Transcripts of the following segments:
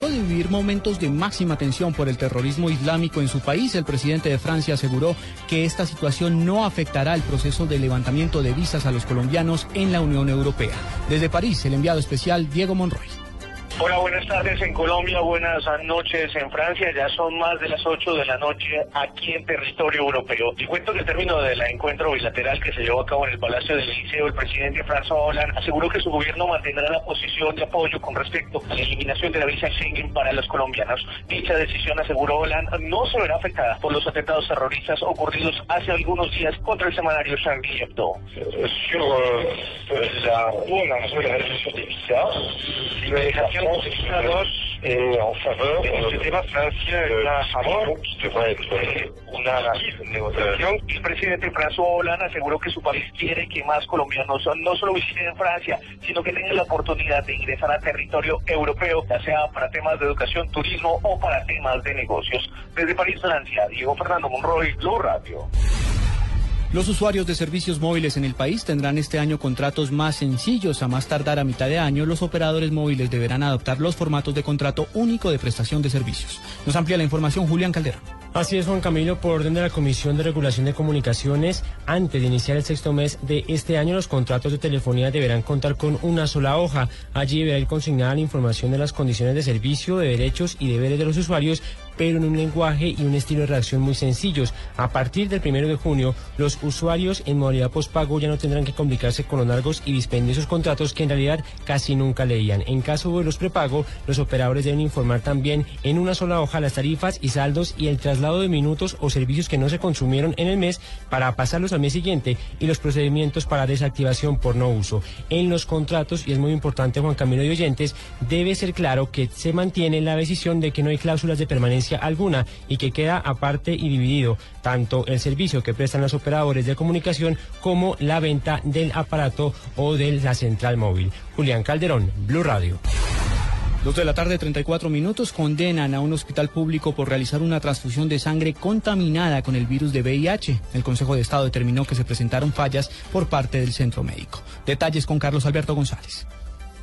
De vivir momentos de máxima tensión por el terrorismo islámico en su país, el presidente de Francia aseguró que esta situación no afectará el proceso de levantamiento de visas a los colombianos en la Unión Europea. Desde París, el enviado especial Diego Monroy. Hola, buenas tardes en Colombia, buenas noches en Francia. Ya son más de las 8 de la noche aquí en territorio europeo. Y cuento que al término del encuentro bilateral que se llevó a cabo en el Palacio del Liceo, el presidente François Hollande aseguró que su gobierno mantendrá la posición de apoyo con respecto a la eliminación de la visa Schengen para los colombianos. Dicha decisión, aseguró Hollande, no se verá afectada por los atentados terroristas ocurridos hace algunos días contra el semanario Charlie Hebdo. De visas, eh, en qui devrait être una negociación. El presidente François Hollande aseguró que su país quiere que más colombianos no solo visiten Francia, sino que tengan la oportunidad de ingresar a territorio europeo, ya sea para temas de educación, turismo o para temas de negocios. Desde París, Francia, Diego Fernando Monroy, Blue Radio. Los usuarios de servicios móviles en el país tendrán este año contratos más sencillos. A más tardar a mitad de año, los operadores móviles deberán adoptar los formatos de contrato único de prestación de servicios. Nos amplía la información Julián Calderón. Así es, Juan Camilo, por orden de la Comisión de Regulación de Comunicaciones, antes de iniciar el sexto mes de este año, los contratos de telefonía deberán contar con una sola hoja. Allí deberá ir consignada la información de las condiciones de servicio, de derechos y deberes de los usuarios, pero en un lenguaje y un estilo de redacción muy sencillos. A partir del primero de junio, los usuarios en modalidad postpago ya no tendrán que complicarse con los largos y dispendiosos contratos que en realidad casi nunca leían. En caso de los prepago, los operadores deben informar también en una sola hoja las tarifas y saldos y el traslado de minutos o servicios que no se consumieron en el mes para pasarlos al mes siguiente y los procedimientos para desactivación por no uso. En los contratos, y es muy importante Juan Camilo de Oyentes, debe ser claro que se mantiene la decisión de que no hay cláusulas de permanencia alguna y que queda aparte y dividido tanto el servicio que prestan los operadores de comunicación como la venta del aparato o de la central móvil. Julián Calderón, Blue Radio. Dos de la tarde, 34 minutos, condenan a un hospital público por realizar una transfusión de sangre contaminada con el virus de VIH. El Consejo de Estado determinó que se presentaron fallas por parte del centro médico. Detalles con Carlos Alberto González.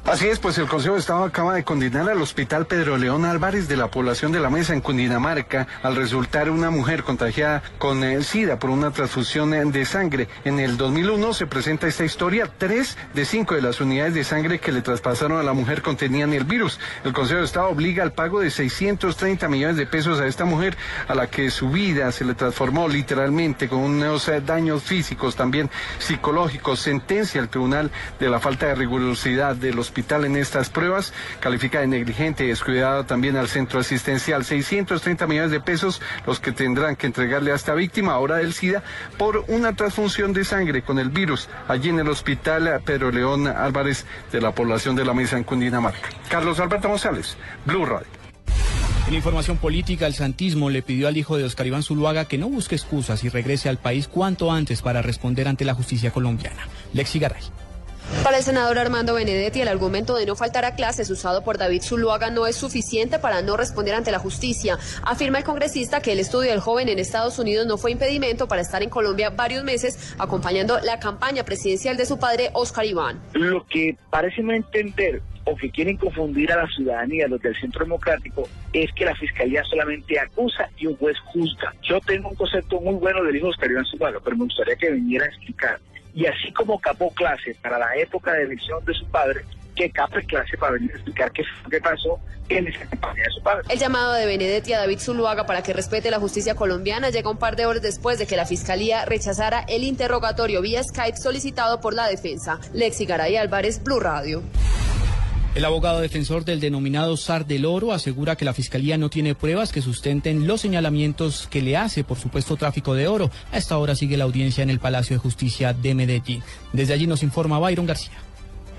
Así es, pues el Consejo de Estado acaba de condenar al Hospital Pedro León Álvarez de la población de la Mesa en Cundinamarca al resultar una mujer contagiada con el SIDA por una transfusión de sangre. En el 2001 se presenta esta historia. Tres de cinco de las unidades de sangre que le traspasaron a la mujer contenían el virus. El Consejo de Estado obliga al pago de 630 millones de pesos a esta mujer a la que su vida se le transformó literalmente con unos daños físicos, también psicológicos. Sentencia al Tribunal de la falta de rigurosidad de los hospital en estas pruebas, califica de negligente y descuidado también al centro asistencial. 630 millones de pesos los que tendrán que entregarle a esta víctima ahora del SIDA por una transfusión de sangre con el virus allí en el hospital Pedro León Álvarez de la población de la Mesa en Cundinamarca. Carlos Alberto González, Blue Radio. En información política, el santismo le pidió al hijo de Oscar Iván Zuluaga que no busque excusas y regrese al país cuanto antes para responder ante la justicia colombiana. Lexi Garay. Para el senador Armando Benedetti, el argumento de no faltar a clases usado por David Zuluaga no es suficiente para no responder ante la justicia. Afirma el congresista que el estudio del joven en Estados Unidos no fue impedimento para estar en Colombia varios meses acompañando la campaña presidencial de su padre, Oscar Iván. Lo que parece no entender o que quieren confundir a la ciudadanía, los del Centro Democrático, es que la Fiscalía solamente acusa y un juez juzga. Yo tengo un concepto muy bueno del hijo Oscar Iván Zuluaga, pero me gustaría que viniera a explicar y así como capó clase para la época de elección de su padre, que cape clase para venir a explicar qué, qué pasó en esa campaña de su padre. El llamado de Benedetti a David Zuluaga para que respete la justicia colombiana llega un par de horas después de que la fiscalía rechazara el interrogatorio vía Skype solicitado por la defensa. Lexi Garay Álvarez, Blue Radio. El abogado defensor del denominado SAR del Oro asegura que la Fiscalía no tiene pruebas que sustenten los señalamientos que le hace por supuesto tráfico de oro. A esta hora sigue la audiencia en el Palacio de Justicia de Medellín. Desde allí nos informa Byron García.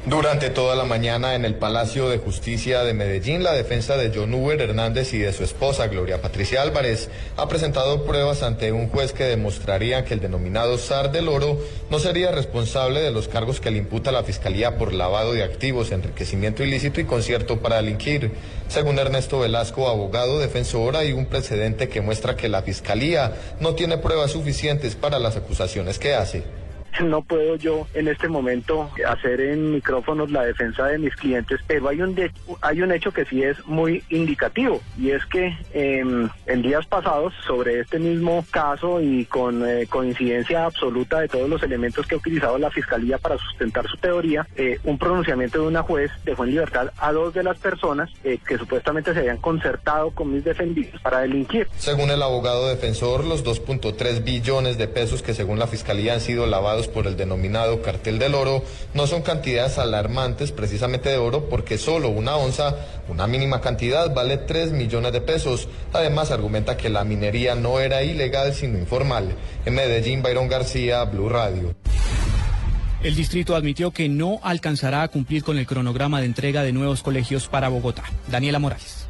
Durante toda la mañana en el Palacio de Justicia de Medellín, la defensa de John Uber Hernández y de su esposa Gloria Patricia Álvarez ha presentado pruebas ante un juez que demostrarían que el denominado SAR del Oro no sería responsable de los cargos que le imputa la Fiscalía por lavado de activos, enriquecimiento ilícito y concierto para delinquir. Según Ernesto Velasco, abogado defensor, hay un precedente que muestra que la Fiscalía no tiene pruebas suficientes para las acusaciones que hace. No puedo yo en este momento hacer en micrófonos la defensa de mis clientes, pero hay un de- hay un hecho que sí es muy indicativo y es que em, en días pasados sobre este mismo caso y con eh, coincidencia absoluta de todos los elementos que ha utilizado la fiscalía para sustentar su teoría, eh, un pronunciamiento de una juez dejó en libertad a dos de las personas eh, que supuestamente se habían concertado con mis defendidos para delinquir. Según el abogado defensor, los 2.3 billones de pesos que según la Fiscalía han sido lavados por el denominado cartel del oro no son cantidades alarmantes precisamente de oro porque solo una onza, una mínima cantidad, vale 3 millones de pesos. Además argumenta que la minería no era ilegal sino informal. En Medellín, Byron García, Blue Radio. El distrito admitió que no alcanzará a cumplir con el cronograma de entrega de nuevos colegios para Bogotá. Daniela Morales.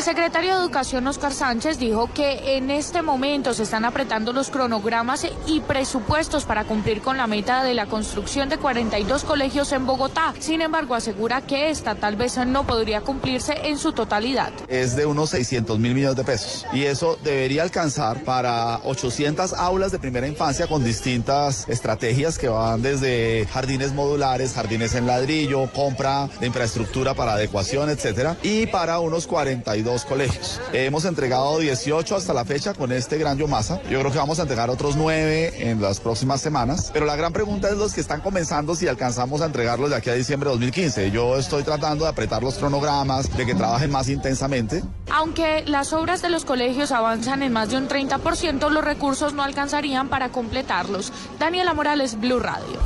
El secretario de Educación, Oscar Sánchez, dijo que en este momento se están apretando los cronogramas y presupuestos para cumplir con la meta de la construcción de 42 colegios en Bogotá. Sin embargo, asegura que esta tal vez no podría cumplirse en su totalidad. es de unos 600 mil millones de pesos. Y eso debería alcanzar para 800 aulas de primera infancia con distintas estrategias que van desde jardines modulares, jardines en ladrillo, compra de infraestructura para adecuación, etcétera, y para unos 42 colegios. Hemos entregado 18 hasta la fecha con este gran Yomasa. Yo creo que vamos a entregar otros 9 en las próximas semanas. Pero la gran pregunta es los que están comenzando si alcanzamos a entregarlos de aquí a diciembre de 2015. Yo estoy tratando de apretar los cronogramas, de que trabajen más intensamente. Aunque las obras de los colegios avanzan en más de un 30%, los recursos no alcanzarían para completarlos. Daniela Morales, Blue Radio.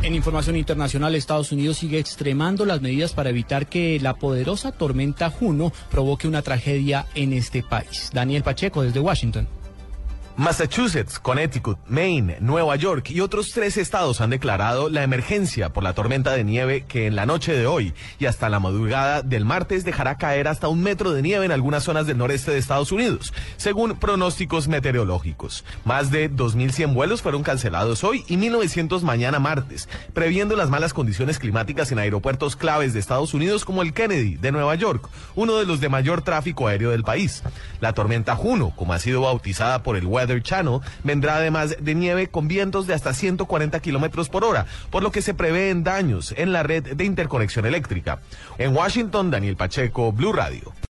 En información internacional, Estados Unidos sigue extremando las medidas para evitar que la poderosa tormenta Juno provoque una tragedia en este país. Daniel Pacheco desde Washington. Massachusetts, Connecticut, Maine, Nueva York y otros tres estados han declarado la emergencia por la tormenta de nieve que en la noche de hoy y hasta la madrugada del martes dejará caer hasta un metro de nieve en algunas zonas del noreste de Estados Unidos, según pronósticos meteorológicos. Más de 2.100 vuelos fueron cancelados hoy y 1.900 mañana martes, previendo las malas condiciones climáticas en aeropuertos claves de Estados Unidos como el Kennedy de Nueva York, uno de los de mayor tráfico aéreo del país. La tormenta Juno, como ha sido bautizada por el Channel, vendrá además de nieve con vientos de hasta 140 kilómetros por hora, por lo que se prevén daños en la red de interconexión eléctrica. En Washington, Daniel Pacheco, Blue Radio.